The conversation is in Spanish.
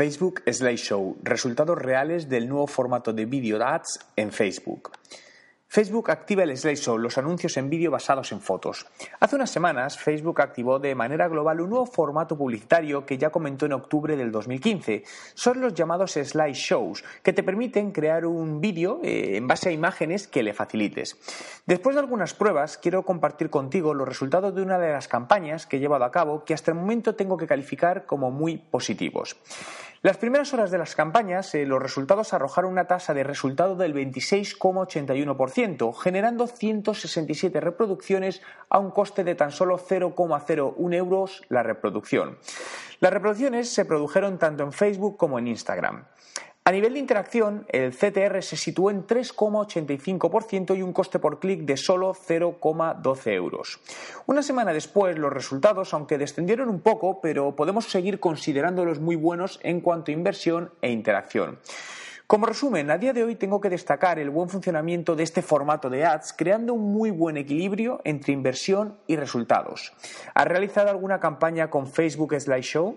Facebook Slideshow, resultados reales del nuevo formato de Video Ads en Facebook. Facebook activa el slideshow, los anuncios en vídeo basados en fotos. Hace unas semanas, Facebook activó de manera global un nuevo formato publicitario que ya comentó en octubre del 2015. Son los llamados slideshows, que te permiten crear un vídeo eh, en base a imágenes que le facilites. Después de algunas pruebas, quiero compartir contigo los resultados de una de las campañas que he llevado a cabo que hasta el momento tengo que calificar como muy positivos. Las primeras horas de las campañas, eh, los resultados arrojaron una tasa de resultado del 26,81%, generando 167 reproducciones a un coste de tan solo 0,01 euros la reproducción. Las reproducciones se produjeron tanto en Facebook como en Instagram. A nivel de interacción, el CTR se situó en 3,85% y un coste por clic de solo 0,12 euros. Una semana después, los resultados, aunque descendieron un poco, pero podemos seguir considerándolos muy buenos en cuanto a inversión e interacción. Como resumen, a día de hoy tengo que destacar el buen funcionamiento de este formato de ads, creando un muy buen equilibrio entre inversión y resultados. ¿Has realizado alguna campaña con Facebook Slideshow?